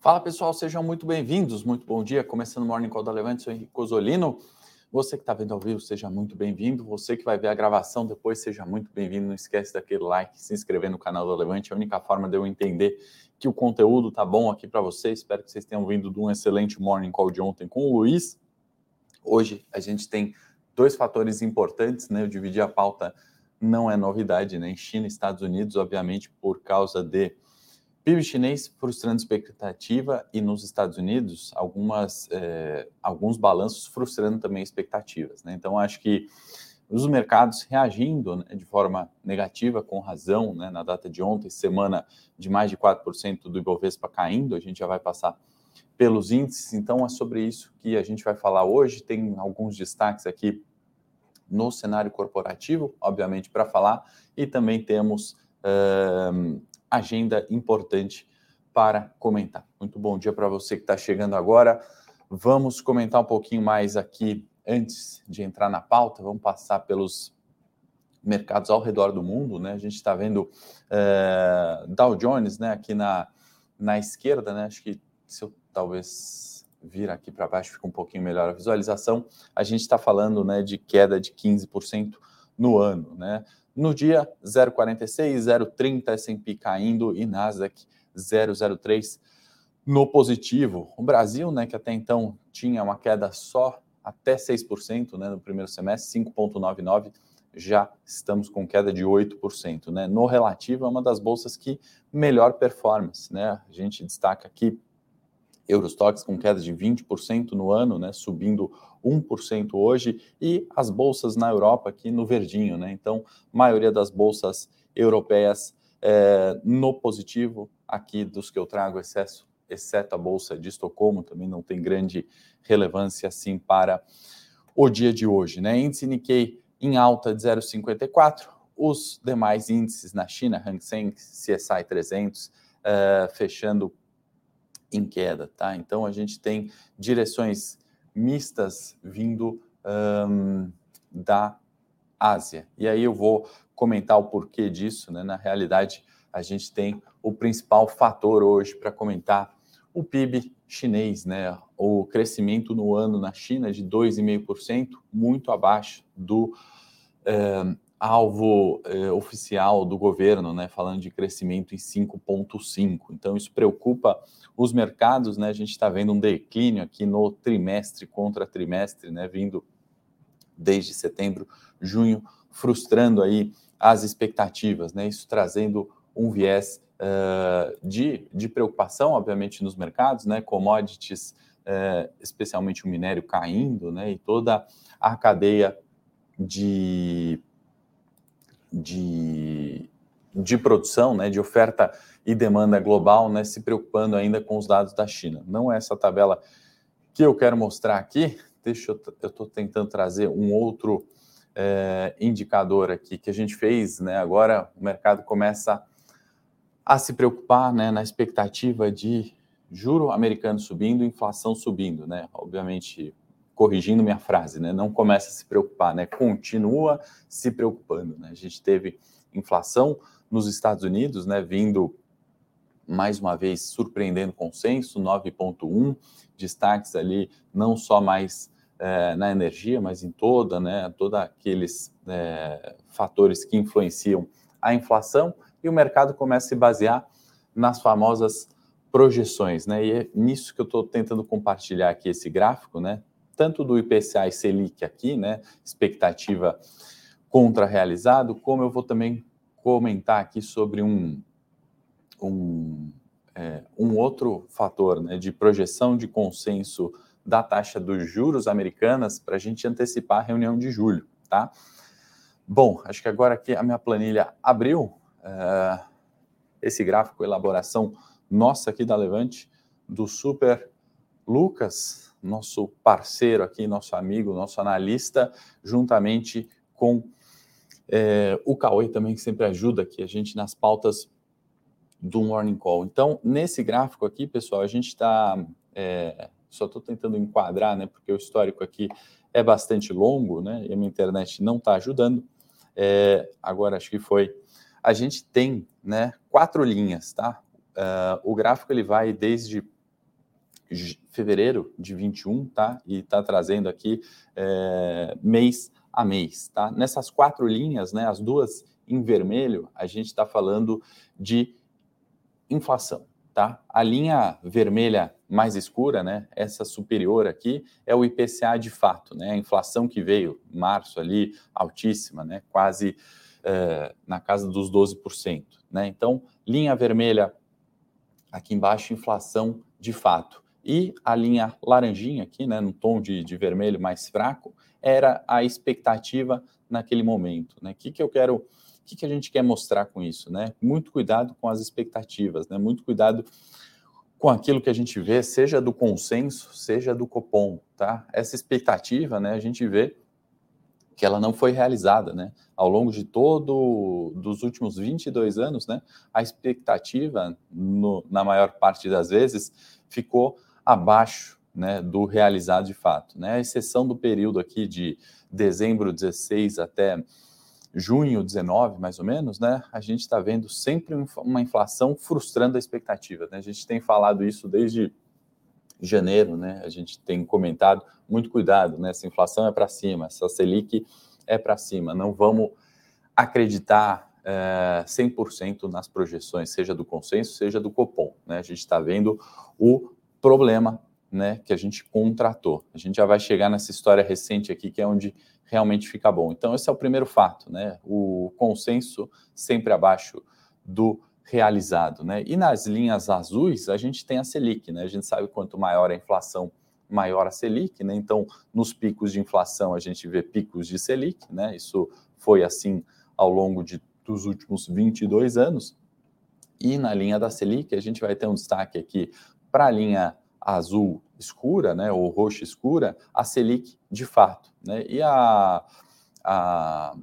Fala pessoal, sejam muito bem-vindos, muito bom dia. Começando o Morning Call da Levante, sou Henrique Cosolino. Você que está vendo ao vivo, seja muito bem-vindo. Você que vai ver a gravação depois, seja muito bem-vindo. Não esquece daquele like, se inscrever no canal da Levante. É a única forma de eu entender que o conteúdo tá bom aqui para vocês. Espero que vocês tenham vindo de um excelente Morning Call de ontem com o Luiz. Hoje a gente tem dois fatores importantes, né? Eu dividi a pauta, não é novidade, né? Em China e Estados Unidos, obviamente, por causa de PIB chinês frustrando expectativa e nos Estados Unidos algumas, é, alguns balanços frustrando também expectativas. Né? Então acho que os mercados reagindo né, de forma negativa, com razão, né, na data de ontem, semana de mais de 4% do Ibovespa caindo, a gente já vai passar pelos índices, então é sobre isso que a gente vai falar hoje. Tem alguns destaques aqui no cenário corporativo, obviamente, para falar, e também temos uh, agenda importante para comentar. Muito bom dia para você que está chegando agora. Vamos comentar um pouquinho mais aqui antes de entrar na pauta. Vamos passar pelos mercados ao redor do mundo, né? A gente está vendo é, Dow Jones, né? Aqui na, na esquerda, né? Acho que se eu talvez vir aqui para baixo fica um pouquinho melhor a visualização. A gente está falando, né? De queda de 15% no ano, né? No dia 0,46, 0,30 S&P caindo e Nasdaq 0,03 no positivo. O Brasil, né, que até então tinha uma queda só até 6%, né, no primeiro semestre, 5.99, já estamos com queda de 8%, né? No relativo é uma das bolsas que melhor performance, né? A gente destaca aqui Eurostox com queda de 20% no ano, né, subindo 1% hoje, e as bolsas na Europa aqui no verdinho, né? Então, maioria das bolsas europeias é, no positivo, aqui dos que eu trago excesso, exceto a bolsa de Estocolmo, também não tem grande relevância assim para o dia de hoje, né? Índice Nikkei em alta de 0,54, os demais índices na China, Hang Seng, CSI 300, é, fechando em queda, tá? Então a gente tem direções mistas vindo um, da Ásia. E aí eu vou comentar o porquê disso, né? Na realidade, a gente tem o principal fator hoje para comentar o PIB chinês, né? O crescimento no ano na China de 2,5%, muito abaixo do eh, alvo eh, oficial do governo, né, falando de crescimento em 5,5. Então, isso preocupa os mercados, né? A gente está vendo um declínio aqui no trimestre contra trimestre, né, vindo desde setembro, junho, frustrando aí as expectativas, né? Isso trazendo um viés uh, de, de preocupação, obviamente, nos mercados, né? Commodities, uh, especialmente o minério caindo, né? E toda a cadeia de de, de produção, né, de oferta e demanda global, né, se preocupando ainda com os dados da China. Não é essa tabela que eu quero mostrar aqui. Deixa eu, eu estou tentando trazer um outro é, indicador aqui que a gente fez, né? Agora o mercado começa a se preocupar, né, na expectativa de juro americano subindo, inflação subindo, né? Obviamente corrigindo minha frase, né? Não começa a se preocupar, né? Continua se preocupando, né? A gente teve inflação nos Estados Unidos, né? Vindo mais uma vez surpreendendo consenso, 9,1 destaques ali, não só mais é, na energia, mas em toda, né? Toda aqueles é, fatores que influenciam a inflação e o mercado começa a se basear nas famosas projeções, né? E é nisso que eu estou tentando compartilhar aqui esse gráfico, né? Tanto do IPCA e Selic aqui, né, expectativa contra realizado, como eu vou também comentar aqui sobre um, um, é, um outro fator né, de projeção de consenso da taxa dos juros americanas para a gente antecipar a reunião de julho, tá? Bom, acho que agora aqui a minha planilha abriu é, esse gráfico, elaboração nossa aqui da Levante, do Super Lucas, nosso parceiro aqui, nosso amigo, nosso analista, juntamente com é, o Cauê também, que sempre ajuda aqui a gente nas pautas do Morning Call. Então, nesse gráfico aqui, pessoal, a gente está. É, só estou tentando enquadrar, né? Porque o histórico aqui é bastante longo, né? E a minha internet não está ajudando. É, agora acho que foi. A gente tem, né? Quatro linhas, tá? Uh, o gráfico ele vai desde fevereiro de 21, tá? E está trazendo aqui é, mês a mês, tá? Nessas quatro linhas, né, as duas em vermelho, a gente está falando de inflação, tá? A linha vermelha mais escura, né, essa superior aqui, é o IPCA de fato, né? A inflação que veio em março ali, altíssima, né? Quase é, na casa dos 12%, né? Então, linha vermelha aqui embaixo, inflação de fato. E a linha laranjinha aqui, né, no tom de, de vermelho mais fraco, era a expectativa naquele momento. Né? O que, que eu quero, o que, que a gente quer mostrar com isso? Né? Muito cuidado com as expectativas, né? muito cuidado com aquilo que a gente vê, seja do consenso, seja do Copom. Tá? Essa expectativa, né, a gente vê que ela não foi realizada, né? Ao longo de todo dos últimos 22 anos, né, a expectativa, no, na maior parte das vezes, ficou abaixo né, do realizado de fato. Né? A exceção do período aqui de dezembro 16 até junho 19, mais ou menos, né, a gente está vendo sempre uma inflação frustrando a expectativa. Né? A gente tem falado isso desde janeiro, né? A gente tem comentado muito cuidado, né? Essa inflação é para cima, essa Selic é para cima. Não vamos acreditar é, 100% nas projeções, seja do consenso, seja do Copom. Né? A gente está vendo o problema né, que a gente contratou. A gente já vai chegar nessa história recente aqui, que é onde realmente fica bom. Então, esse é o primeiro fato, né? O consenso sempre abaixo do realizado, né? E nas linhas azuis, a gente tem a Selic, né? A gente sabe quanto maior a inflação, maior a Selic, né? Então, nos picos de inflação, a gente vê picos de Selic, né? Isso foi assim ao longo de, dos últimos 22 anos. E na linha da Selic, a gente vai ter um destaque aqui para a linha azul escura, né, ou roxa escura, a Selic de fato. Né, e a, a,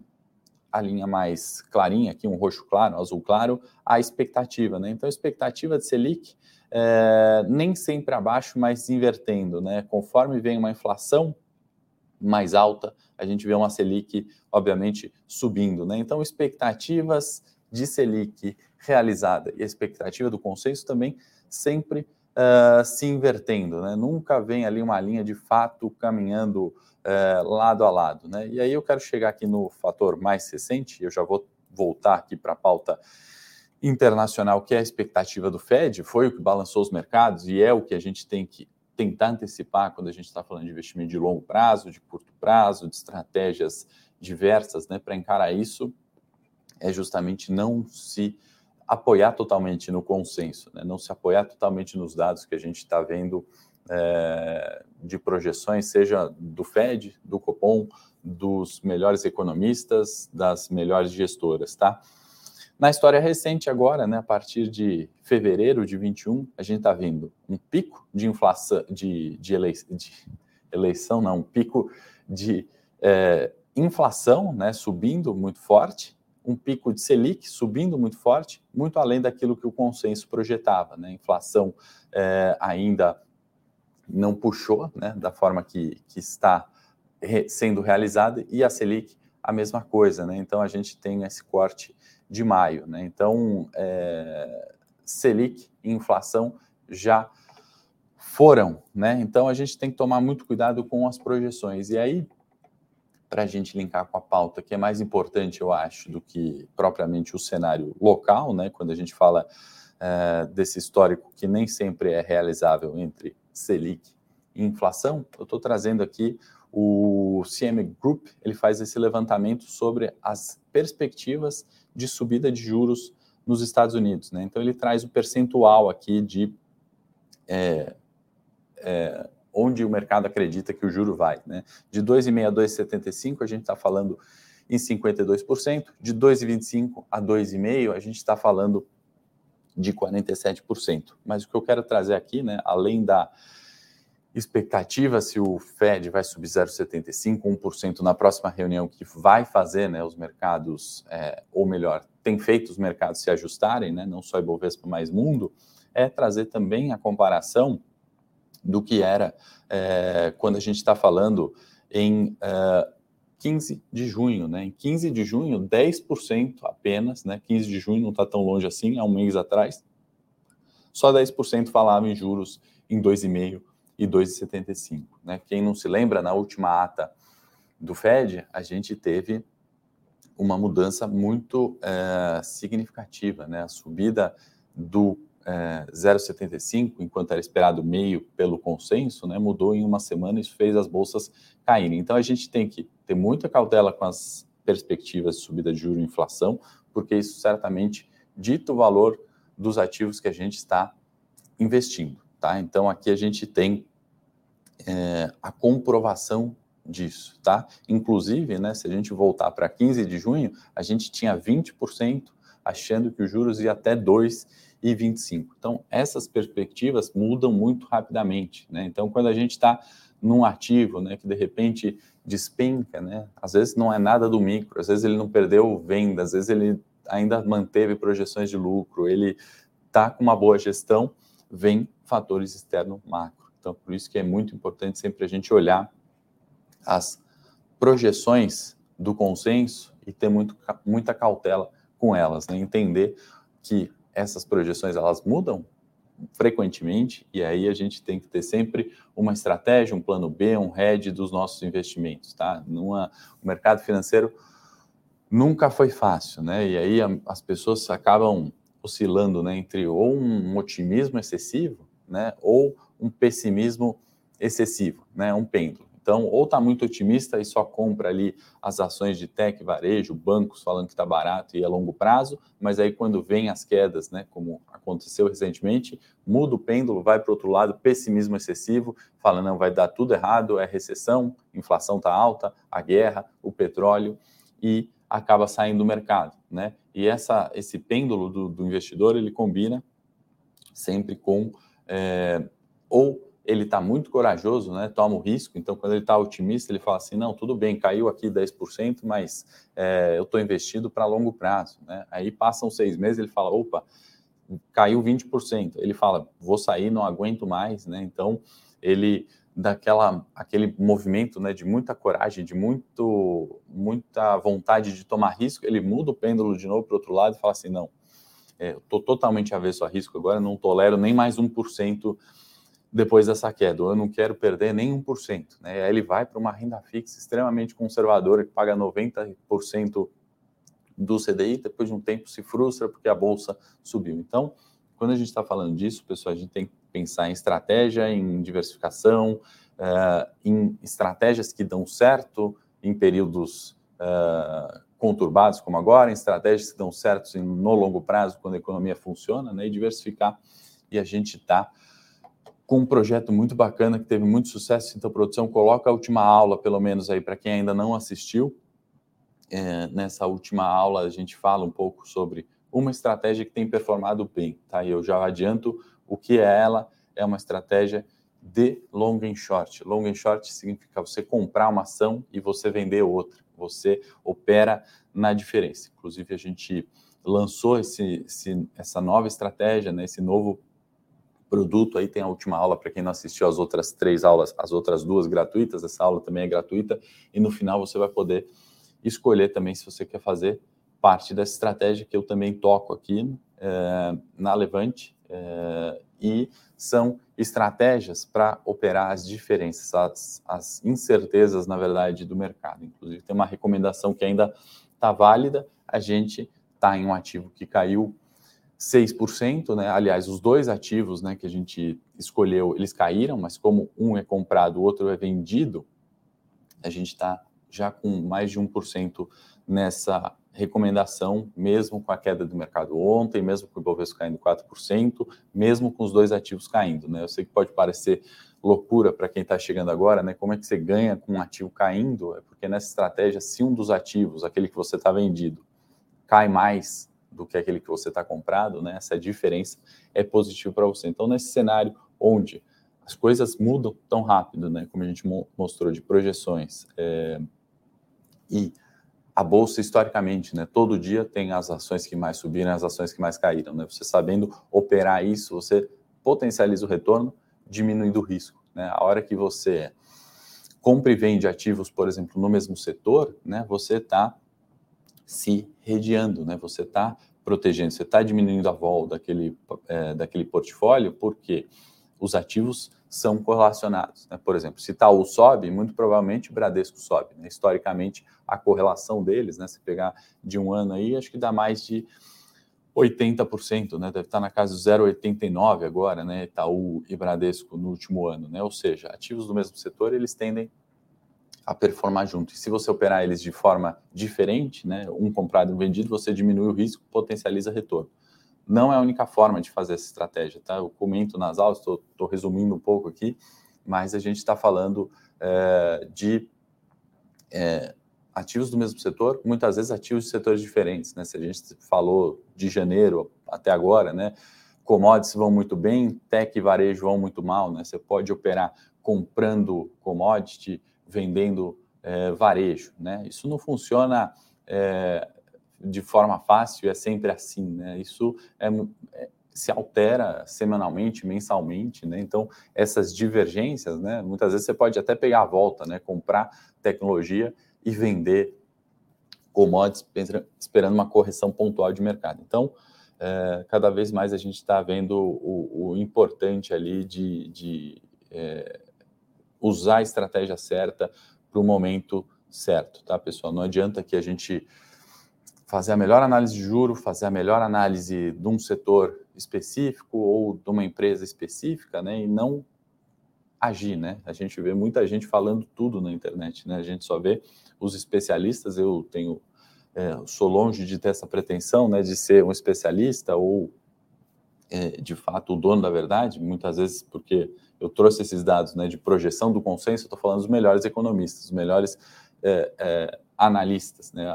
a linha mais clarinha, aqui um roxo claro, um azul claro, a expectativa. Né? Então, a expectativa de Selic é, nem sempre abaixo, mas invertendo. Né? Conforme vem uma inflação mais alta, a gente vê uma Selic, obviamente, subindo. Né? Então, expectativas de Selic realizada e a expectativa do consenso também sempre uh, se invertendo, né? Nunca vem ali uma linha de fato caminhando uh, lado a lado, né? E aí eu quero chegar aqui no fator mais recente, eu já vou voltar aqui para a pauta internacional, que é a expectativa do Fed, foi o que balançou os mercados e é o que a gente tem que tentar antecipar quando a gente está falando de investimento de longo prazo, de curto prazo, de estratégias diversas, né, para encarar isso, é justamente não se apoiar totalmente no consenso, né? não se apoiar totalmente nos dados que a gente está vendo é, de projeções, seja do Fed, do Copom, dos melhores economistas, das melhores gestoras, tá? Na história recente agora, né, a partir de fevereiro de 21, a gente está vendo um pico de inflação, de, de, elei, de eleição, não, um pico de é, inflação, né, subindo muito forte, um pico de Selic subindo muito forte, muito além daquilo que o consenso projetava. Né? Inflação é, ainda não puxou né, da forma que, que está re, sendo realizada, e a Selic a mesma coisa. Né? Então, a gente tem esse corte de maio. Né? Então, é, Selic e inflação já foram. Né? Então, a gente tem que tomar muito cuidado com as projeções. E aí, para a gente linkar com a pauta, que é mais importante, eu acho, do que propriamente o cenário local, né? Quando a gente fala é, desse histórico que nem sempre é realizável entre Selic e inflação, eu estou trazendo aqui o CM Group, ele faz esse levantamento sobre as perspectivas de subida de juros nos Estados Unidos, né? Então ele traz o percentual aqui de é, é, onde o mercado acredita que o juro vai. Né? De 2,5 a 2,75, a gente está falando em 52%, de 2,25 a 2,5, a gente está falando de 47%. Mas o que eu quero trazer aqui, né, além da expectativa se o Fed vai subir 0,75, 1% na próxima reunião que vai fazer né, os mercados, é, ou melhor, tem feito os mercados se ajustarem, né, não só Ibovespa, mas mundo, é trazer também a comparação do que era é, quando a gente está falando em é, 15 de junho. Né? Em 15 de junho, 10% apenas, né? 15 de junho não está tão longe assim, há um mês atrás, só 10% falava em juros em 2,5 e 2,75. Né? Quem não se lembra, na última ata do Fed, a gente teve uma mudança muito é, significativa, né? A subida do é, 0,75, enquanto era esperado meio pelo consenso, né, mudou em uma semana e fez as bolsas caírem. Então a gente tem que ter muita cautela com as perspectivas de subida de juros e inflação, porque isso certamente dita o valor dos ativos que a gente está investindo. Tá? Então aqui a gente tem é, a comprovação disso, tá? Inclusive, né, se a gente voltar para 15 de junho, a gente tinha 20% achando que os juros ia até 2,25. Então, essas perspectivas mudam muito rapidamente, né? Então, quando a gente está num ativo, né, que de repente despenca, né? Às vezes não é nada do micro, às vezes ele não perdeu venda, às vezes ele ainda manteve projeções de lucro, ele está com uma boa gestão, vem fatores externos macro. Então, por isso que é muito importante sempre a gente olhar as projeções do consenso e ter muito, muita cautela com elas, né? entender que essas projeções elas mudam frequentemente e aí a gente tem que ter sempre uma estratégia, um plano B, um hedge dos nossos investimentos, tá? Numa, o mercado financeiro nunca foi fácil, né? E aí a, as pessoas acabam oscilando, né, entre ou um otimismo excessivo, né, ou um pessimismo excessivo, né, um pêndulo. Então, ou está muito otimista e só compra ali as ações de tech, varejo, bancos falando que está barato e a longo prazo, mas aí quando vem as quedas, né, como aconteceu recentemente, muda o pêndulo, vai para o outro lado, pessimismo excessivo, fala não, vai dar tudo errado, é recessão, inflação está alta, a guerra, o petróleo e acaba saindo do mercado, né? E essa, esse pêndulo do, do investidor ele combina sempre com é, ou ele está muito corajoso, né? Toma o risco. Então, quando ele está otimista, ele fala assim: não, tudo bem, caiu aqui 10%, mas é, eu estou investido para longo prazo. Né? Aí passam seis meses, ele fala: opa, caiu 20%. Ele fala: vou sair, não aguento mais. Né? Então, ele daquela aquele movimento né, de muita coragem, de muito, muita vontade de tomar risco, ele muda o pêndulo de novo para o outro lado e fala assim: não, é, estou totalmente avesso a risco agora, não tolero nem mais 1% depois dessa queda. Eu não quero perder nem 1%. Né? Ele vai para uma renda fixa extremamente conservadora, que paga 90% do CDI, depois de um tempo se frustra porque a bolsa subiu. Então, quando a gente está falando disso, pessoal, a gente tem que pensar em estratégia, em diversificação, uh, em estratégias que dão certo em períodos uh, conturbados como agora, em estratégias que dão certo no longo prazo, quando a economia funciona, né? e diversificar. E a gente está com um projeto muito bacana que teve muito sucesso. Então, produção, coloca a última aula, pelo menos aí, para quem ainda não assistiu. É, nessa última aula, a gente fala um pouco sobre uma estratégia que tem performado bem, tá? E eu já adianto o que é ela. É uma estratégia de long and short. Long and short significa você comprar uma ação e você vender outra. Você opera na diferença. Inclusive, a gente lançou esse, esse, essa nova estratégia, né, esse novo produto. Aí tem a última aula para quem não assistiu as outras três aulas, as outras duas gratuitas. Essa aula também é gratuita. E no final você vai poder escolher também se você quer fazer parte dessa estratégia que eu também toco aqui é, na Levante. É, e são estratégias para operar as diferenças, as, as incertezas, na verdade, do mercado. Inclusive, tem uma recomendação que ainda está válida. A gente está em um ativo que caiu 6%, né? Aliás, os dois ativos, né, que a gente escolheu, eles caíram, mas como um é comprado, o outro é vendido, a gente está já com mais de 1% nessa recomendação, mesmo com a queda do mercado ontem, mesmo com o Ibovespa caindo 4%, mesmo com os dois ativos caindo, né? Eu sei que pode parecer loucura para quem está chegando agora, né? Como é que você ganha com um ativo caindo? É porque nessa estratégia, se um dos ativos, aquele que você está vendido, cai mais do que aquele que você está comprado, né? Essa diferença é positiva para você. Então, nesse cenário onde as coisas mudam tão rápido, né? Como a gente mostrou de projeções é, e a bolsa historicamente, né? Todo dia tem as ações que mais subiram, as ações que mais caíram, né? Você sabendo operar isso, você potencializa o retorno, diminuindo o risco, né? A hora que você compra e vende ativos, por exemplo, no mesmo setor, né? Você está se rediando, né? Você está protegendo, você está diminuindo a vol daquele, é, daquele portfólio, porque os ativos são correlacionados. Né? Por exemplo, se Itaú sobe, muito provavelmente Bradesco sobe. Né? Historicamente, a correlação deles, né? se pegar de um ano aí, acho que dá mais de 80%, né? deve estar na casa de 0,89 agora, né? Itaú e Bradesco no último ano. Né? Ou seja, ativos do mesmo setor, eles tendem a performar junto. E se você operar eles de forma diferente, né? um comprado e um vendido, você diminui o risco, potencializa retorno não é a única forma de fazer essa estratégia, tá? Eu comento nas aulas, estou resumindo um pouco aqui, mas a gente está falando é, de é, ativos do mesmo setor, muitas vezes ativos de setores diferentes, né? Se a gente falou de janeiro até agora, né? Commodities vão muito bem, tech e varejo vão muito mal, né? Você pode operar comprando commodity, vendendo é, varejo, né? Isso não funciona é, de forma fácil, é sempre assim, né? Isso é, é, se altera semanalmente, mensalmente, né? Então, essas divergências, né? Muitas vezes você pode até pegar a volta, né? Comprar tecnologia e vender commodities esperando uma correção pontual de mercado. Então, é, cada vez mais a gente está vendo o, o, importante ali de, de é, usar a estratégia certa para o momento certo, tá, pessoal? Não adianta que a gente fazer a melhor análise de juro, fazer a melhor análise de um setor específico ou de uma empresa específica, né, e não agir, né? A gente vê muita gente falando tudo na internet, né? A gente só vê os especialistas. Eu tenho, é, sou longe de ter essa pretensão, né, de ser um especialista ou de fato o dono da verdade. Muitas vezes porque eu trouxe esses dados, né, de projeção do consenso. Estou falando dos melhores economistas, os melhores é, é analistas, né,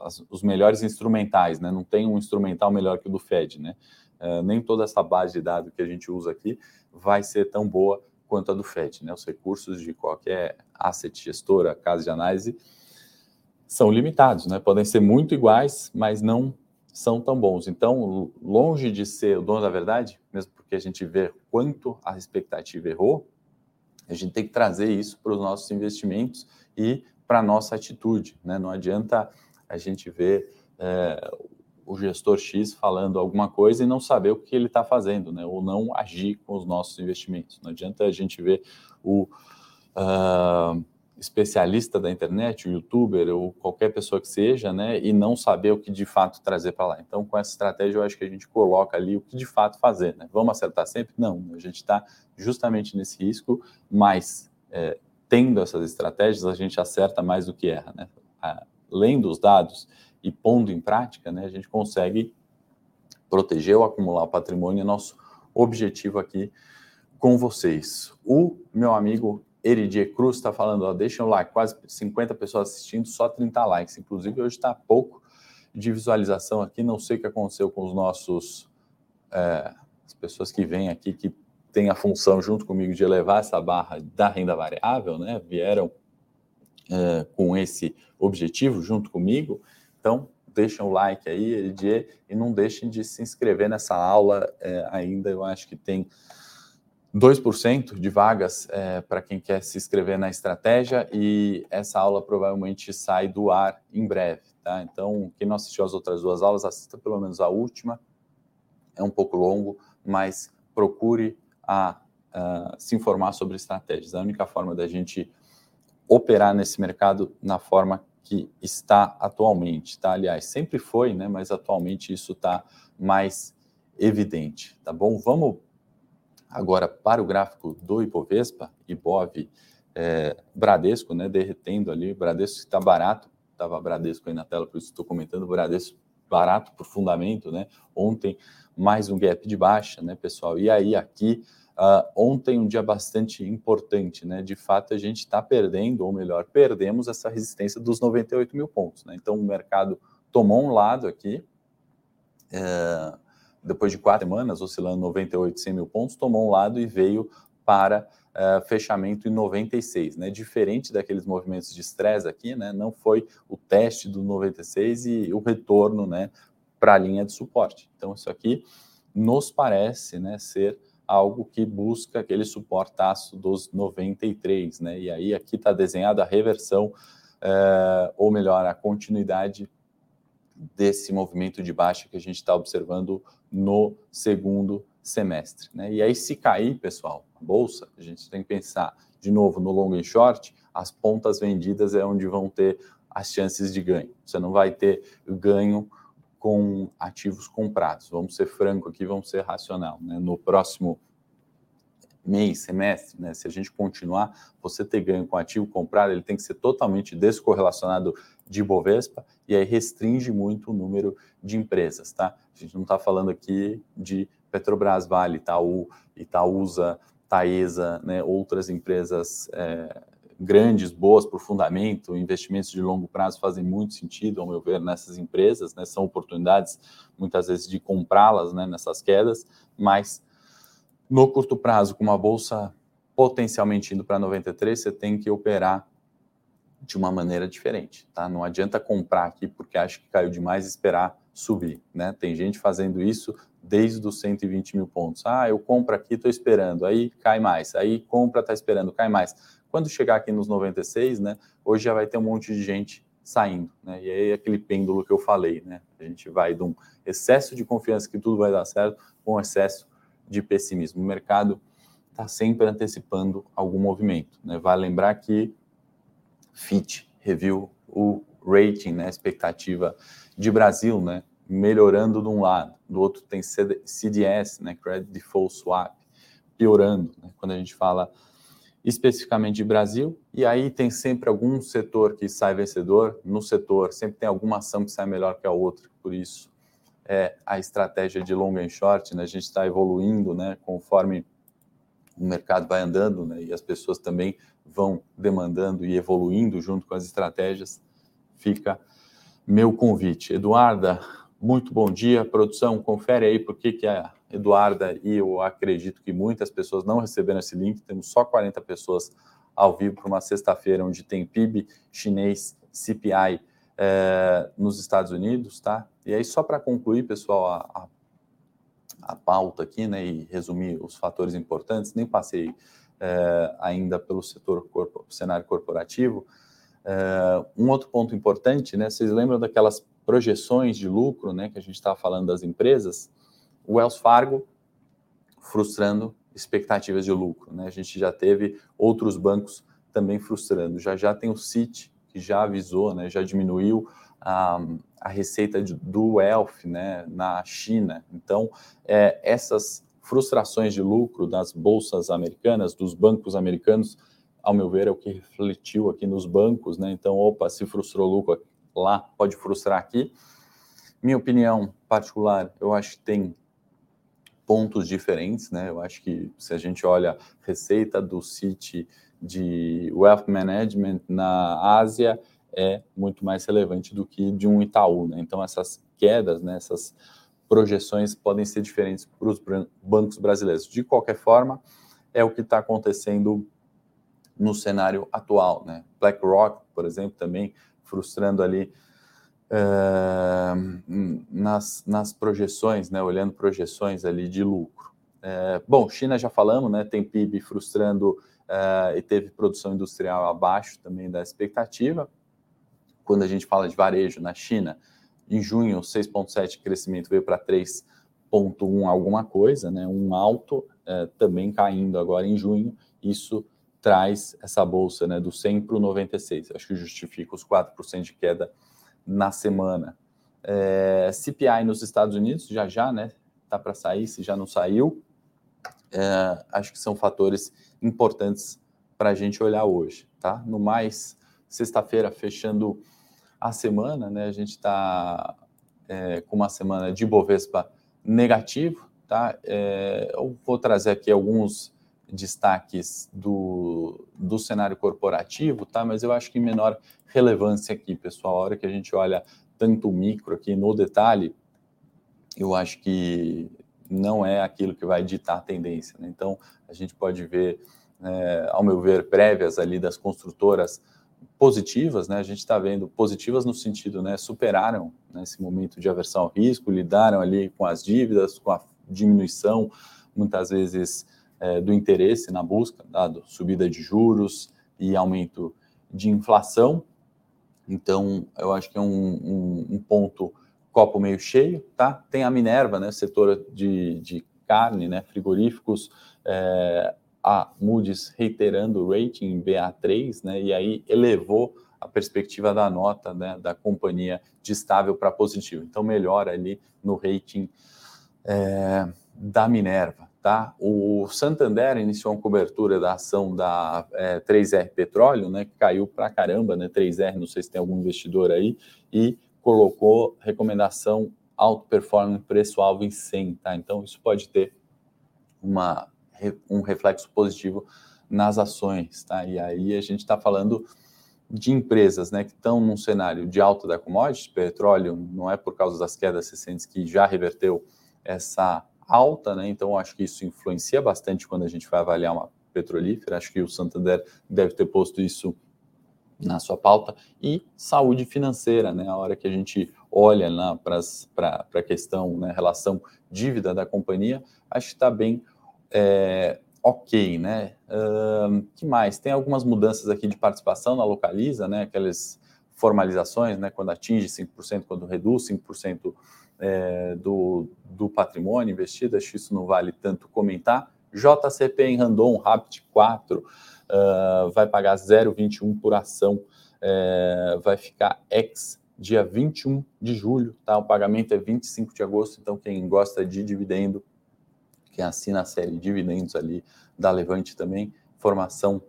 as, os melhores instrumentais, né, não tem um instrumental melhor que o do Fed, né, uh, nem toda essa base de dados que a gente usa aqui vai ser tão boa quanto a do Fed, né, os recursos de qualquer asset gestora, casa de análise, são limitados, né, podem ser muito iguais, mas não são tão bons. Então, longe de ser o dono da verdade, mesmo porque a gente vê quanto a expectativa errou, a gente tem que trazer isso para os nossos investimentos e para a nossa atitude. Né? Não adianta a gente ver é, o gestor X falando alguma coisa e não saber o que ele está fazendo, né? ou não agir com os nossos investimentos. Não adianta a gente ver o uh, especialista da internet, o youtuber ou qualquer pessoa que seja, né? e não saber o que de fato trazer para lá. Então, com essa estratégia, eu acho que a gente coloca ali o que de fato fazer. Né? Vamos acertar sempre? Não, a gente está justamente nesse risco, mas é, tendo essas estratégias, a gente acerta mais do que erra, né? Além dos dados e pondo em prática, né, a gente consegue proteger ou acumular o patrimônio, é nosso objetivo aqui com vocês. O meu amigo Eridier Cruz está falando, ó, deixa um like, quase 50 pessoas assistindo, só 30 likes. Inclusive, hoje está pouco de visualização aqui, não sei o que aconteceu com os nossos, é, as pessoas que vêm aqui, que tem a função junto comigo de elevar essa barra da renda variável, né? Vieram é, com esse objetivo junto comigo. Então, deixem o like aí, Edier, e não deixem de se inscrever nessa aula é, ainda. Eu acho que tem 2% de vagas é, para quem quer se inscrever na estratégia e essa aula provavelmente sai do ar em breve, tá? Então, quem não assistiu as outras duas aulas, assista pelo menos a última. É um pouco longo, mas procure a, a se informar sobre estratégias. A única forma da gente operar nesse mercado na forma que está atualmente, tá? Aliás, sempre foi, né? Mas atualmente isso está mais evidente, tá bom? Vamos agora para o gráfico do Ibovespa, Ibov, é, Bradesco, né? Derretendo ali, Bradesco está barato, estava Bradesco aí na tela, por isso estou comentando, Bradesco barato por fundamento, né? Ontem mais um gap de baixa, né, pessoal? E aí aqui Uh, ontem um dia bastante importante, né? De fato, a gente está perdendo, ou melhor, perdemos essa resistência dos 98 mil pontos, né? Então o mercado tomou um lado aqui, é, depois de quatro semanas oscilando 98, 100 mil pontos, tomou um lado e veio para é, fechamento em 96, né? Diferente daqueles movimentos de estresse aqui, né? Não foi o teste do 96 e o retorno, né? Para a linha de suporte. Então isso aqui nos parece, né? Ser algo que busca aquele suportaço dos 93, né? E aí aqui está desenhada a reversão, é, ou melhor, a continuidade desse movimento de baixa que a gente está observando no segundo semestre. Né? E aí, se cair, pessoal, a bolsa, a gente tem que pensar de novo no long e short, as pontas vendidas é onde vão ter as chances de ganho. Você não vai ter ganho com ativos comprados. Vamos ser franco aqui, vamos ser racional. Né? No próximo mês, semestre, né? se a gente continuar, você ter ganho com ativo comprado, ele tem que ser totalmente descorrelacionado de Bovespa e aí restringe muito o número de empresas, tá? A gente não está falando aqui de Petrobras, Vale, Itaú, Itaúsa, Taesa, né? outras empresas é, grandes, boas por fundamento, investimentos de longo prazo fazem muito sentido, ao meu ver, nessas empresas, né? São oportunidades, muitas vezes, de comprá-las né? nessas quedas, mas no curto prazo, com uma bolsa potencialmente indo para 93, você tem que operar de uma maneira diferente, tá? Não adianta comprar aqui porque acha que caiu demais e esperar subir, né? Tem gente fazendo isso desde os 120 mil pontos. Ah, eu compro aqui, estou esperando, aí cai mais, aí compra, está esperando, cai mais. Quando chegar aqui nos 96, né, hoje já vai ter um monte de gente saindo, né? E aí aquele pêndulo que eu falei, né? A gente vai de um excesso de confiança que tudo vai dar certo um excesso de pessimismo. O mercado está sempre antecipando algum movimento, né? Vale lembrar que Fitch reviu o rating, né, expectativa de Brasil, né, melhorando de um lado, do outro tem CDS, né, Credit Default Swap, piorando, né, quando a gente fala especificamente de Brasil, e aí tem sempre algum setor que sai vencedor, no setor sempre tem alguma ação que sai melhor que a outra, por isso é a estratégia de long and short, né? a gente está evoluindo, né, conforme o mercado vai andando, né, e as pessoas também vão demandando e evoluindo junto com as estratégias, fica meu convite. Eduarda, muito bom dia, produção, confere aí por que que a Eduarda e eu acredito que muitas pessoas não receberam esse link. Temos só 40 pessoas ao vivo para uma sexta-feira onde tem PIB chinês, CPI é, nos Estados Unidos, tá? E aí, só para concluir, pessoal, a, a, a, pauta aqui, né, e resumir os fatores importantes, nem passei é, ainda pelo setor corpo, cenário corporativo. É, um outro ponto importante, né? Vocês lembram daquelas projeções de lucro, né, que a gente estava falando das empresas? o Wells Fargo frustrando expectativas de lucro. Né? A gente já teve outros bancos também frustrando. Já já tem o Citi, que já avisou, né, já diminuiu a, a receita de, do Wealth né, na China. Então, é, essas frustrações de lucro das bolsas americanas, dos bancos americanos, ao meu ver, é o que refletiu aqui nos bancos. Né? Então, opa, se frustrou lucro lá, pode frustrar aqui. Minha opinião particular, eu acho que tem pontos diferentes, né? Eu acho que se a gente olha receita do Citi de Wealth Management na Ásia é muito mais relevante do que de um Itaú, né? Então essas quedas, né, essas projeções podem ser diferentes para os bancos brasileiros. De qualquer forma, é o que está acontecendo no cenário atual, né? BlackRock, por exemplo, também frustrando ali nas, nas projeções, né, olhando projeções ali de lucro. É, bom, China já falamos, né, tem PIB frustrando uh, e teve produção industrial abaixo também da expectativa. Quando a gente fala de varejo na China, em junho, 6,7% crescimento veio para 3,1% alguma coisa, né, um alto, uh, também caindo agora em junho, isso traz essa bolsa né, do 100 para o 96, acho que justifica os 4% de queda na semana. É, CPI nos Estados Unidos, já já, né? Tá para sair, se já não saiu. É, acho que são fatores importantes para a gente olhar hoje, tá? No mais, sexta-feira, fechando a semana, né? A gente está é, com uma semana de Bovespa negativo, tá? É, eu vou trazer aqui alguns destaques do, do cenário corporativo, tá? Mas eu acho que menor relevância aqui, pessoal. A hora que a gente olha tanto o micro aqui no detalhe, eu acho que não é aquilo que vai ditar a tendência. Né? Então, a gente pode ver, é, ao meu ver, prévias ali das construtoras positivas, né? A gente está vendo positivas no sentido, né? Superaram né, momento de aversão ao risco, lidaram ali com as dívidas, com a diminuição, muitas vezes é, do interesse na busca, dado subida de juros e aumento de inflação. Então, eu acho que é um, um, um ponto copo meio cheio, tá? Tem a Minerva, né, setor de, de carne, né, frigoríficos, é, a Moody's reiterando o rating BA3, né, e aí elevou a perspectiva da nota né, da companhia de estável para positivo. Então, melhora ali no rating é, da Minerva. Tá? O Santander iniciou uma cobertura da ação da é, 3R Petróleo, né, que caiu para caramba, né, 3R, não sei se tem algum investidor aí, e colocou recomendação alto performance preço-alvo em 100. Tá? Então, isso pode ter uma, um reflexo positivo nas ações. Tá? E aí a gente está falando de empresas né, que estão num cenário de alta da commodity, petróleo, não é por causa das quedas recentes que já reverteu essa alta, né? Então acho que isso influencia bastante quando a gente vai avaliar uma petrolífera. Acho que o Santander deve ter posto isso na sua pauta e saúde financeira, né? A hora que a gente olha para a questão, né, relação dívida da companhia, acho que está bem é, ok, né? Uh, que mais? Tem algumas mudanças aqui de participação na Localiza, né? Aquelas formalizações, né? Quando atinge 5%, quando reduz 5% é, do, do patrimônio investido, acho que isso não vale tanto comentar. JCP em Randon, Rapid 4, uh, vai pagar 0,21 por ação, é, vai ficar ex dia 21 de julho, tá? O pagamento é 25 de agosto, então quem gosta de dividendo quem assina a série Dividendos ali da Levante também, informação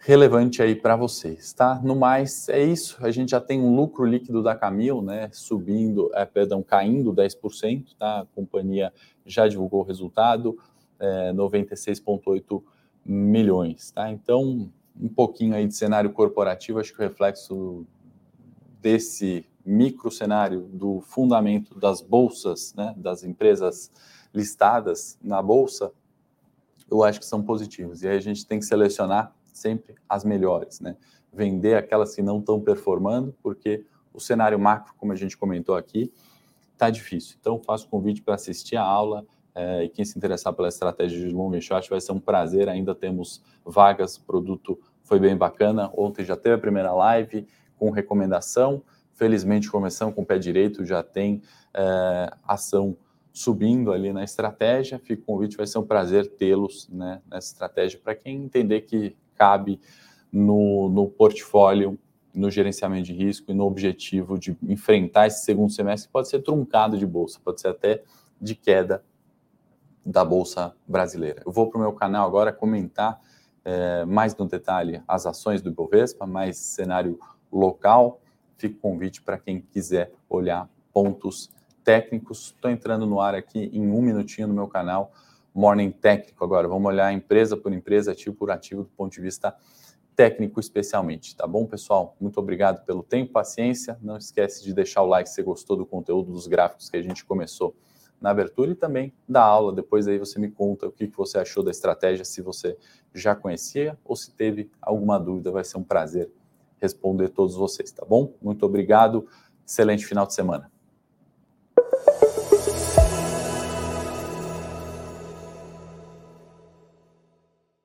relevante aí para vocês, tá? No mais, é isso. A gente já tem um lucro líquido da Camil, né? Subindo, é, perdão, caindo 10%, tá? A companhia já divulgou o resultado, é, 96,8 milhões, tá? Então, um pouquinho aí de cenário corporativo, acho que o reflexo desse micro cenário do fundamento das bolsas, né? Das empresas listadas na bolsa, eu acho que são positivos. E aí a gente tem que selecionar sempre as melhores, né? Vender aquelas que não estão performando, porque o cenário macro, como a gente comentou aqui, está difícil. Então, faço o convite para assistir a aula. É, e quem se interessar pela estratégia de long short vai ser um prazer. Ainda temos vagas, o produto foi bem bacana. Ontem já teve a primeira live com recomendação. Felizmente começamos com o pé direito, já tem é, ação subindo ali na estratégia. Fica o convite, vai ser um prazer tê-los né, nessa estratégia para quem entender que cabe no, no portfólio, no gerenciamento de risco e no objetivo de enfrentar esse segundo semestre, que pode ser truncado de bolsa, pode ser até de queda da bolsa brasileira. Eu vou para o meu canal agora comentar é, mais no detalhe as ações do Ibovespa, mais cenário local. Fica o convite para quem quiser olhar pontos técnicos. Estou entrando no ar aqui em um minutinho no meu canal Morning Técnico agora. Vamos olhar empresa por empresa, ativo por ativo, do ponto de vista técnico especialmente, tá bom, pessoal? Muito obrigado pelo tempo, paciência. Não esquece de deixar o like se gostou do conteúdo dos gráficos que a gente começou na abertura e também da aula. Depois aí você me conta o que você achou da estratégia, se você já conhecia ou se teve alguma dúvida. Vai ser um prazer responder todos vocês, tá bom? Muito obrigado. Excelente final de semana.